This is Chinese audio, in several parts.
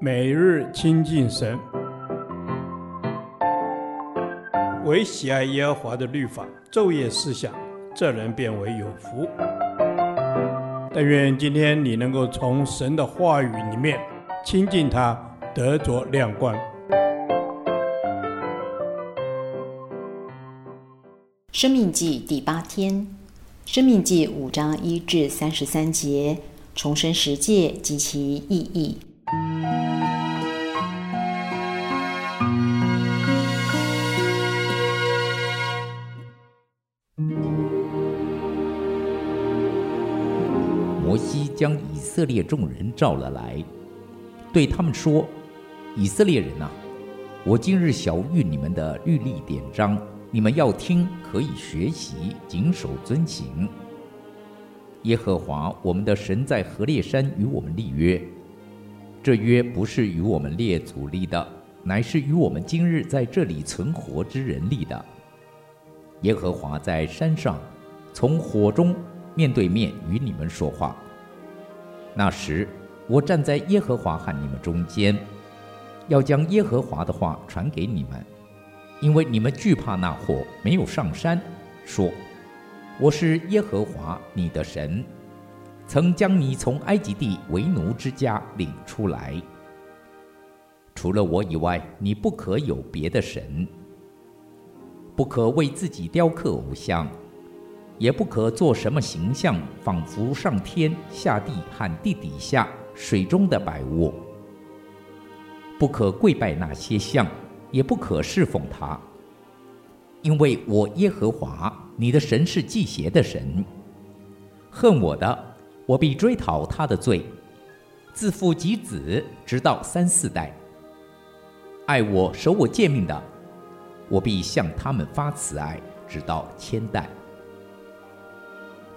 每日亲近神，唯喜爱耶和华的律法，昼夜思想，这人便为有福。但愿今天你能够从神的话语里面亲近他，得着亮光。生命记第八天，生命记五章一至三十三节，重申十诫及其意义。将以色列众人召了来，对他们说：“以色列人啊，我今日晓谕你们的律例典章，你们要听，可以学习，谨守遵行。耶和华我们的神在何烈山与我们立约，这约不是与我们列祖立的，乃是与我们今日在这里存活之人立的。耶和华在山上，从火中面对面与你们说话。”那时，我站在耶和华和你们中间，要将耶和华的话传给你们，因为你们惧怕那火，没有上山，说：“我是耶和华你的神，曾将你从埃及地为奴之家领出来。除了我以外，你不可有别的神，不可为自己雕刻偶像。”也不可做什么形象，仿佛上天下地和地底下水中的百物。不可跪拜那些像，也不可侍奉他，因为我耶和华你的神是忌邪的神。恨我的，我必追讨他的罪，自父及子，直到三四代；爱我守我诫命的，我必向他们发慈爱，直到千代。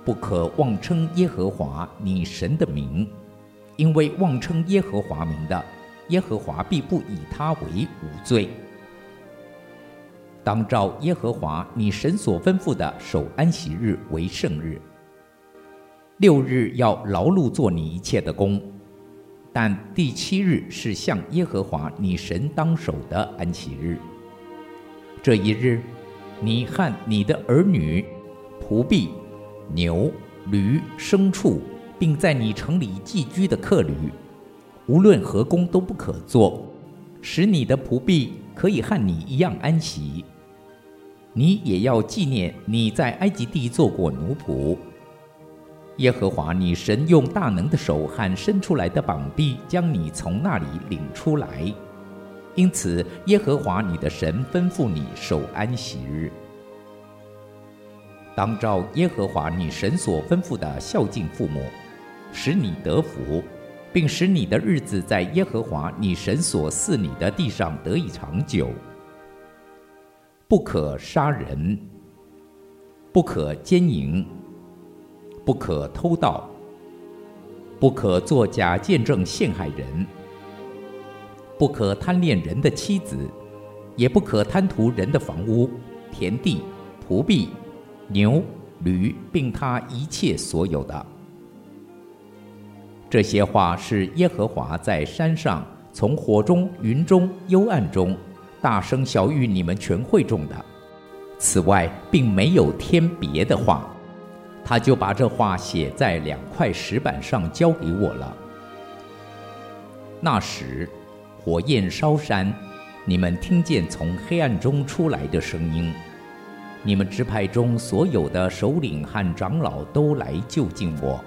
不可妄称耶和华你神的名，因为妄称耶和华名的，耶和华必不以他为无罪。当照耶和华你神所吩咐的守安息日为圣日。六日要劳碌做你一切的工，但第七日是向耶和华你神当守的安息日。这一日，你和你的儿女、仆婢。牛、驴、牲畜，并在你城里寄居的客旅，无论何工都不可做，使你的仆婢可以和你一样安息。你也要纪念你在埃及地做过奴仆。耶和华你神用大能的手和伸出来的膀臂将你从那里领出来，因此耶和华你的神吩咐你守安息日。当照耶和华你神所吩咐的孝敬父母，使你得福，并使你的日子在耶和华你神所赐你的地上得以长久。不可杀人，不可奸淫，不可偷盗，不可作假见证陷害人，不可贪恋人的妻子，也不可贪图人的房屋、田地、仆婢。牛、驴，并他一切所有的。这些话是耶和华在山上从火中、云中、幽暗中大声晓諭你们全会众的。此外，并没有添别的话。他就把这话写在两块石板上，交给我了。那时，火焰烧山，你们听见从黑暗中出来的声音。你们支派中所有的首领和长老都来就近我，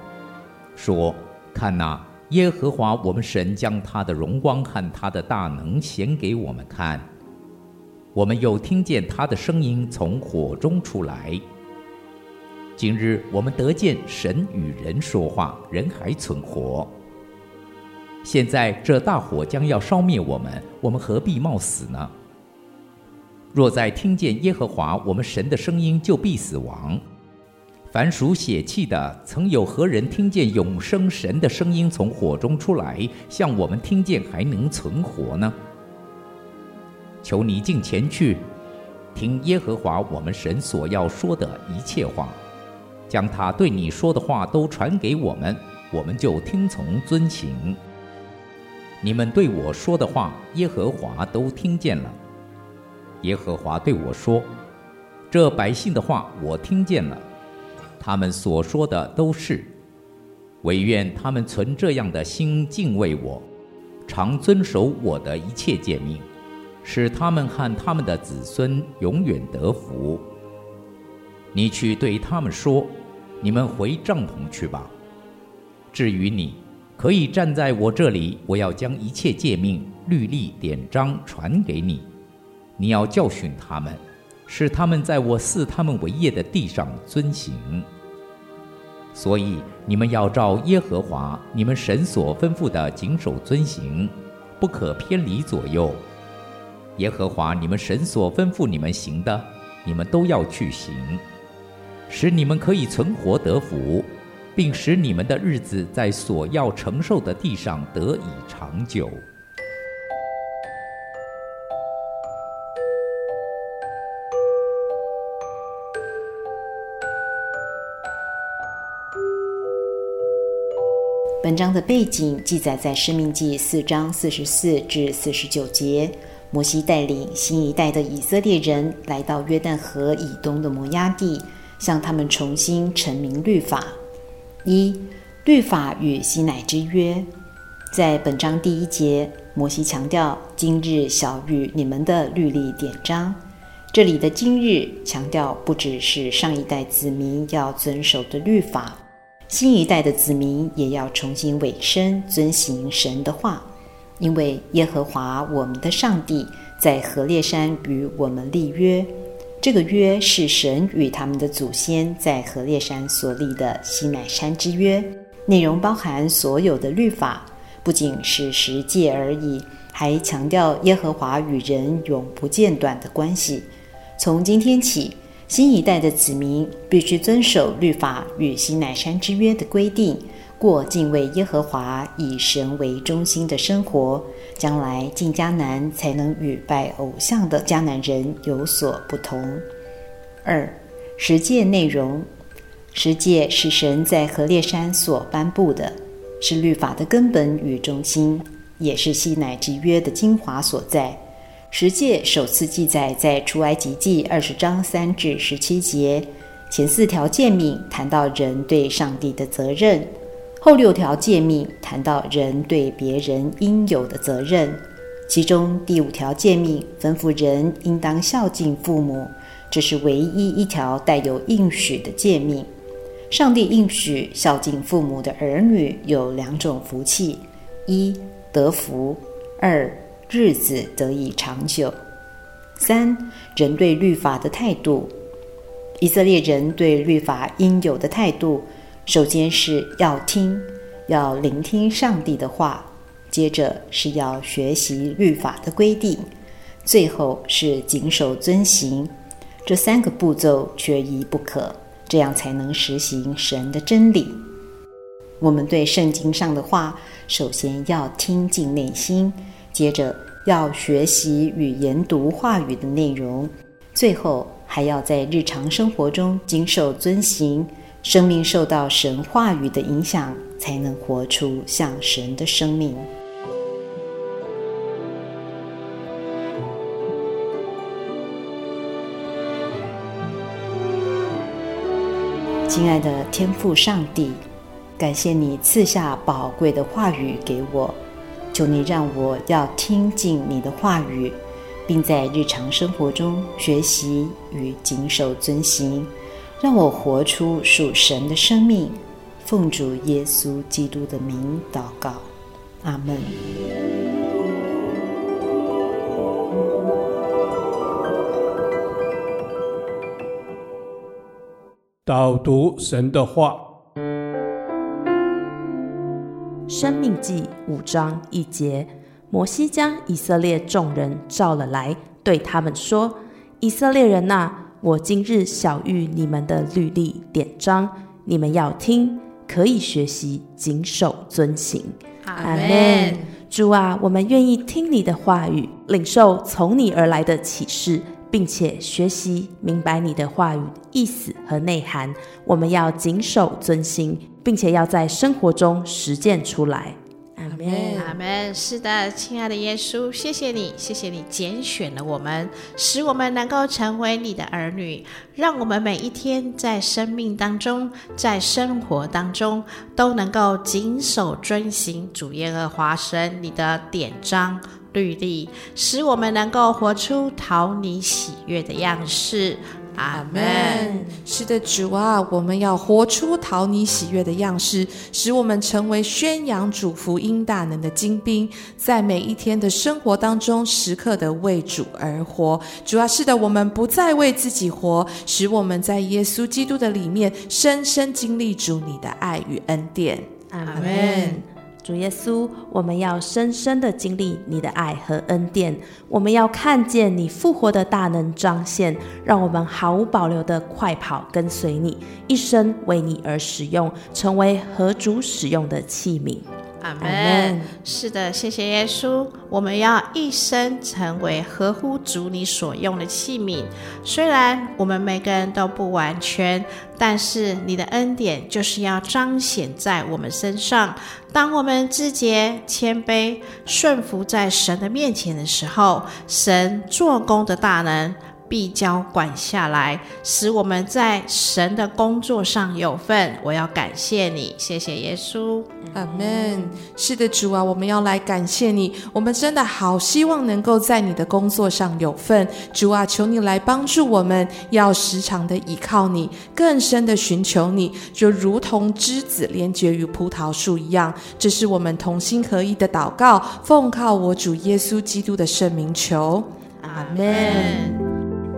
说：“看哪，耶和华我们神将他的荣光和他的大能显给我们看。我们又听见他的声音从火中出来。今日我们得见神与人说话，人还存活。现在这大火将要烧灭我们，我们何必冒死呢？”若再听见耶和华我们神的声音，就必死亡。凡属血气的，曾有何人听见永生神的声音从火中出来，像我们听见还能存活呢？求你进前去，听耶和华我们神所要说的一切话，将他对你说的话都传给我们，我们就听从遵行。你们对我说的话，耶和华都听见了。耶和华对我说：“这百姓的话我听见了，他们所说的都是。惟愿他们存这样的心敬畏我，常遵守我的一切诫命，使他们和他们的子孙永远得福。你去对他们说：你们回帐篷去吧。至于你。”可以站在我这里，我要将一切诫命、律例、典章传给你。你要教训他们，使他们在我赐他们为业的地上遵行。所以你们要照耶和华你们神所吩咐的谨守遵行，不可偏离左右。耶和华你们神所吩咐你们行的，你们都要去行，使你们可以存活得福。并使你们的日子在所要承受的地上得以长久。文章的背景记载在《申命记》四章四十四至四十九节。摩西带领新一代的以色列人来到约旦河以东的摩押地，向他们重新陈明律法。一、律法与西乃之约，在本章第一节，摩西强调：“今日晓諭你们的律例典章。”这里的“今日”强调不只是上一代子民要遵守的律法，新一代的子民也要重新委身遵行神的话，因为耶和华我们的上帝在何烈山与我们立约。这个约是神与他们的祖先在何烈山所立的西乃山之约，内容包含所有的律法，不仅是十诫而已，还强调耶和华与人永不间断的关系。从今天起，新一代的子民必须遵守律法与西乃山之约的规定。过敬畏耶和华、以神为中心的生活，将来进迦南才能与拜偶像的迦南人有所不同。二、十诫内容，十诫是神在何烈山所颁布的，是律法的根本与中心，也是西乃之约的精华所在。十诫首次记载在出埃及记二十章三至十七节，前四条诫命谈到人对上帝的责任。后六条诫命谈到人对别人应有的责任，其中第五条诫命吩咐人应当孝敬父母，这是唯一一条带有应许的诫命。上帝应许孝敬父母的儿女有两种福气：一得福；二日子得以长久。三人对律法的态度，以色列人对律法应有的态度。首先是要听，要聆听上帝的话；接着是要学习律法的规定；最后是谨守遵行。这三个步骤缺一不可，这样才能实行神的真理。我们对圣经上的话，首先要听进内心，接着要学习与研读话语的内容，最后还要在日常生活中谨守遵行。生命受到神话语的影响，才能活出像神的生命。亲爱的天父上帝，感谢你赐下宝贵的话语给我，求你让我要听进你的话语，并在日常生活中学习与谨守遵行。让我活出属神的生命，奉主耶稣基督的名祷告，阿门。导读神的话，《申命记》五章一节，摩西将以色列众人召了来，对他们说：“以色列人哪！”我今日晓谕你们的律例典章，你们要听，可以学习，谨守遵行。阿门。主啊，我们愿意听你的话语，领受从你而来的启示，并且学习明白你的话语意思和内涵。我们要谨守遵行，并且要在生活中实践出来。阿门。门，阿门。是的，亲爱的耶稣，谢谢你，谢谢你拣选了我们，使我们能够成为你的儿女，让我们每一天在生命当中，在生活当中都能够谨守遵行主耶和华神你的典章律例，使我们能够活出讨你喜悦的样式。阿门。是的，主啊，我们要活出讨你喜悦的样式，使我们成为宣扬主福音大能的精兵，在每一天的生活当中，时刻的为主而活。主啊，是的，我们不再为自己活，使我们在耶稣基督的里面，深深经历主你的爱与恩典。阿门。主耶稣，我们要深深的经历你的爱和恩典，我们要看见你复活的大能彰显，让我们毫无保留的快跑跟随你，一生为你而使用，成为合主使用的器皿。阿门。是的，谢谢耶稣。我们要一生成为合乎主你所用的器皿。虽然我们每个人都不完全，但是你的恩典就是要彰显在我们身上。当我们自洁、谦卑、顺服在神的面前的时候，神做工的大能。必交管下来，使我们在神的工作上有份。我要感谢你，谢谢耶稣，阿门。是的，主啊，我们要来感谢你。我们真的好希望能够在你的工作上有份。主啊，求你来帮助我们，要时常的依靠你，更深的寻求你，就如同枝子连结于葡萄树一样。这是我们同心合一的祷告，奉靠我主耶稣基督的圣名求，阿门。